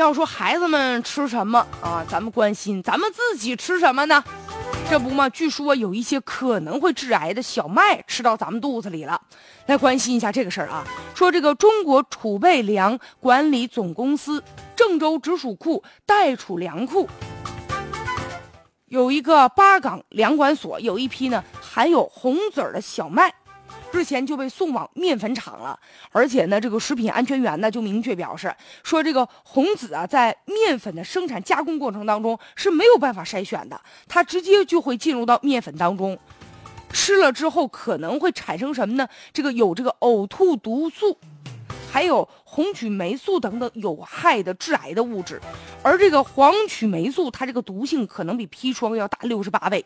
要说孩子们吃什么啊，咱们关心，咱们自己吃什么呢？这不嘛，据说有一些可能会致癌的小麦吃到咱们肚子里了，来关心一下这个事儿啊。说这个中国储备粮管理总公司郑州直属库代储粮库有一个八岗粮管所，有一批呢含有红籽儿的小麦。日前就被送往面粉厂了，而且呢，这个食品安全员呢就明确表示说，这个红籽啊，在面粉的生产加工过程当中是没有办法筛选的，它直接就会进入到面粉当中，吃了之后可能会产生什么呢？这个有这个呕吐毒素，还有红曲霉素等等有害的致癌的物质，而这个黄曲霉素它这个毒性可能比砒霜要大六十八倍。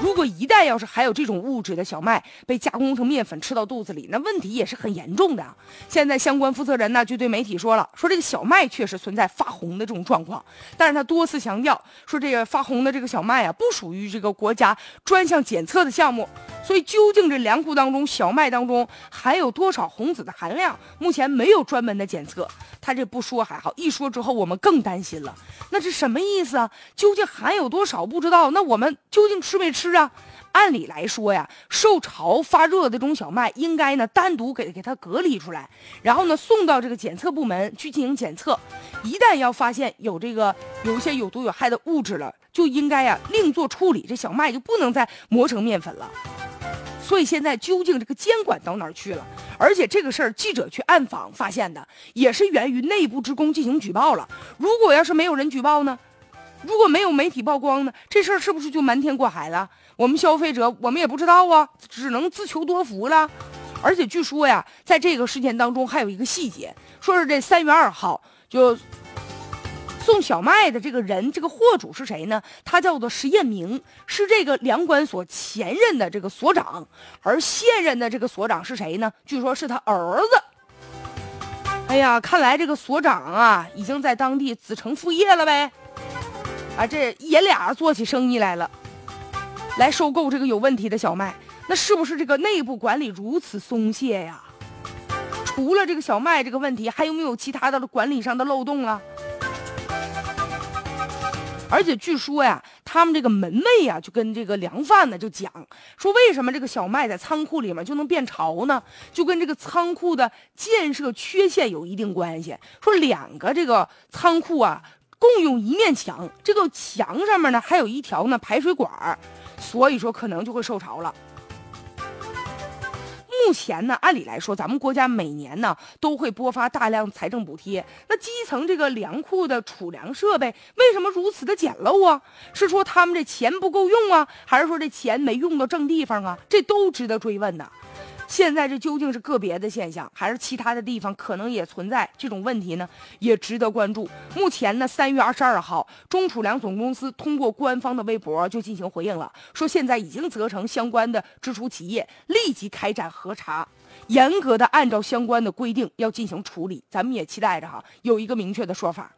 如果一旦要是还有这种物质的小麦被加工成面粉吃到肚子里，那问题也是很严重的。现在相关负责人呢就对媒体说了，说这个小麦确实存在发红的这种状况，但是他多次强调说这个发红的这个小麦啊不属于这个国家专项检测的项目，所以究竟这粮库当中小麦当中含有多少红籽的含量，目前没有专门的检测。他这不说还好，一说之后我们更担心了。那是什么意思啊？究竟含有多少不知道？那我们究竟吃没吃是啊？按理来说呀，受潮发热的这种小麦应该呢单独给给它隔离出来，然后呢送到这个检测部门去进行检测。一旦要发现有这个有一些有毒有害的物质了，就应该呀另做处理，这小麦就不能再磨成面粉了。所以现在究竟这个监管到哪儿去了？而且这个事儿记者去暗访发现的，也是源于内部职工进行举报了。如果要是没有人举报呢？如果没有媒体曝光呢？这事儿是不是就瞒天过海了？我们消费者我们也不知道啊，只能自求多福了。而且据说呀，在这个事件当中还有一个细节，说是这三月二号就。送小麦的这个人，这个货主是谁呢？他叫做石彦明，是这个粮管所前任的这个所长，而现任的这个所长是谁呢？据说是他儿子。哎呀，看来这个所长啊，已经在当地子承父业了呗。啊，这爷俩做起生意来了，来收购这个有问题的小麦，那是不是这个内部管理如此松懈呀？除了这个小麦这个问题，还有没有其他的管理上的漏洞啊？而且据说呀，他们这个门卫呀，就跟这个粮贩呢就讲说，为什么这个小麦在仓库里面就能变潮呢？就跟这个仓库的建设缺陷有一定关系。说两个这个仓库啊，共用一面墙，这个墙上面呢还有一条呢排水管，所以说可能就会受潮了。目前呢，按理来说，咱们国家每年呢都会拨发大量财政补贴。那基层这个粮库的储粮设备为什么如此的简陋啊？是说他们这钱不够用啊，还是说这钱没用到正地方啊？这都值得追问的。现在这究竟是个别的现象，还是其他的地方可能也存在这种问题呢？也值得关注。目前呢，三月二十二号，中储粮总公司通过官方的微博就进行回应了，说现在已经责成相关的直属企业立即开展核查，严格的按照相关的规定要进行处理。咱们也期待着哈，有一个明确的说法。